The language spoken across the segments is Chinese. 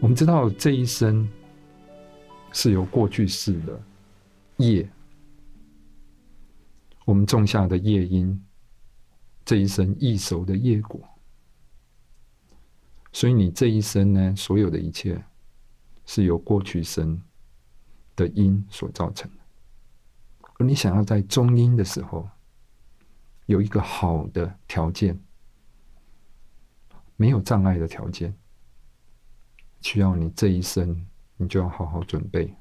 我们知道这一生是由过去式的业，我们种下的业因，这一生易熟的业果。所以你这一生呢，所有的一切是由过去生的因所造成的。而你想要在中因的时候有一个好的条件，没有障碍的条件，需要你这一生你就要好好准备。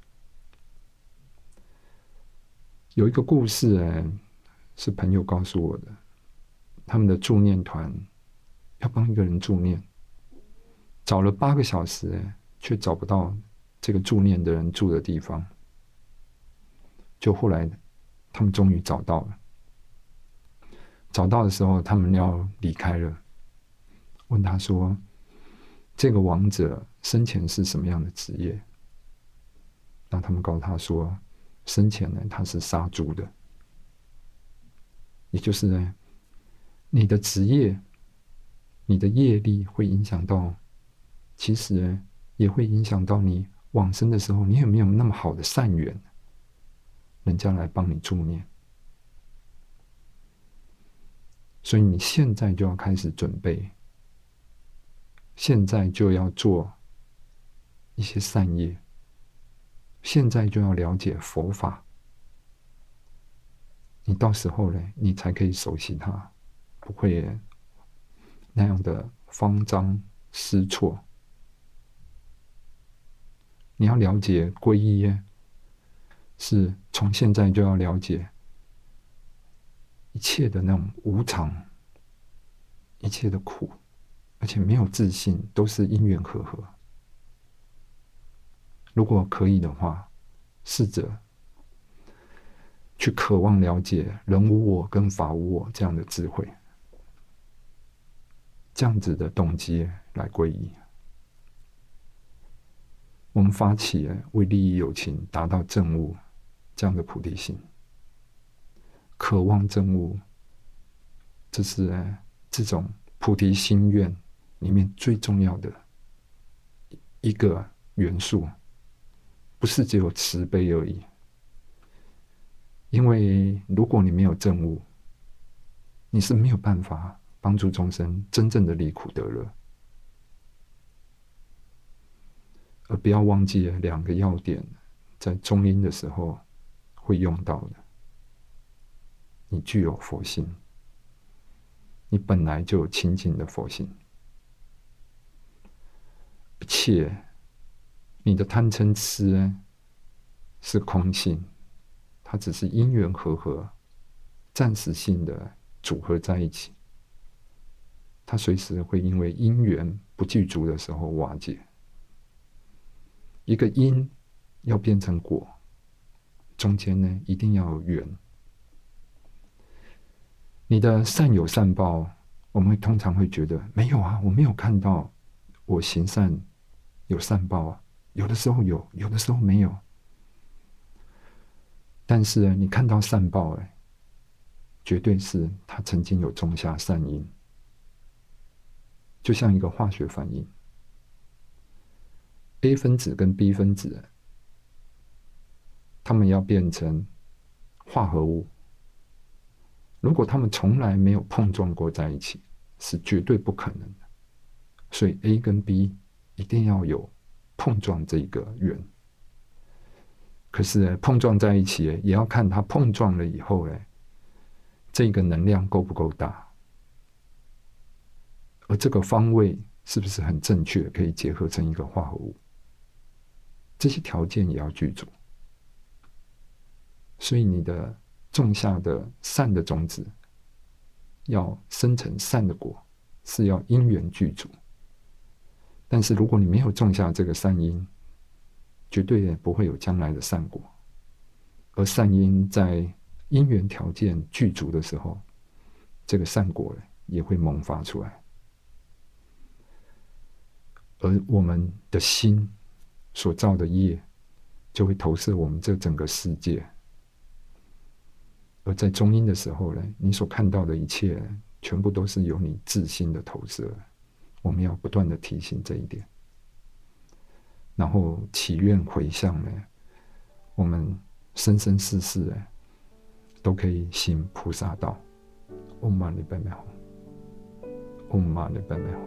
有一个故事哎，是朋友告诉我的，他们的助念团要帮一个人助念。找了八个小时，却找不到这个助念的人住的地方。就后来，他们终于找到了。找到的时候，他们要离开了。问他说：“这个王者生前是什么样的职业？”那他们告诉他说：“生前呢，他是杀猪的。”也就是呢，你的职业、你的业力会影响到。其实也会影响到你往生的时候，你有没有那么好的善缘，人家来帮你助念。所以你现在就要开始准备，现在就要做一些善业，现在就要了解佛法。你到时候呢，你才可以熟悉它，不会那样的慌张失措。你要了解皈依，是从现在就要了解一切的那种无常，一切的苦，而且没有自信，都是因缘和合。如果可以的话，试着去渴望了解人无我跟法无我这样的智慧，这样子的动机来皈依。我们发起为利益友情达到正悟这样的菩提心，渴望正悟，这是这种菩提心愿里面最重要的一个元素，不是只有慈悲而已。因为如果你没有正悟，你是没有办法帮助众生真正的离苦得乐。而不要忘记两个要点，在中阴的时候会用到的。你具有佛性，你本来就有清净的佛性，且你的贪嗔痴是空性，它只是因缘和合、暂时性的组合在一起，它随时会因为因缘不具足的时候瓦解。一个因要变成果，中间呢一定要有缘。你的善有善报，我们通常会觉得没有啊，我没有看到我行善有善报啊。有的时候有，有的时候没有。但是你看到善报，哎，绝对是他曾经有种下善因，就像一个化学反应。A 分子跟 B 分子，它们要变成化合物。如果它们从来没有碰撞过在一起，是绝对不可能的。所以 A 跟 B 一定要有碰撞这个缘。可是碰撞在一起，也要看它碰撞了以后，哎，这个能量够不够大，而这个方位是不是很正确，可以结合成一个化合物。这些条件也要具足，所以你的种下的善的种子，要生成善的果，是要因缘具足。但是如果你没有种下这个善因，绝对不会有将来的善果。而善因在因缘条件具足的时候，这个善果也会萌发出来。而我们的心。所造的业，就会投射我们这整个世界。而在中阴的时候呢，你所看到的一切，全部都是由你自心的投射。我们要不断的提醒这一点。然后祈愿回向呢，我们生生世世哎，都可以行菩萨道。嗡嘛呢叭咪吽，嗡嘛呢叭咪吽。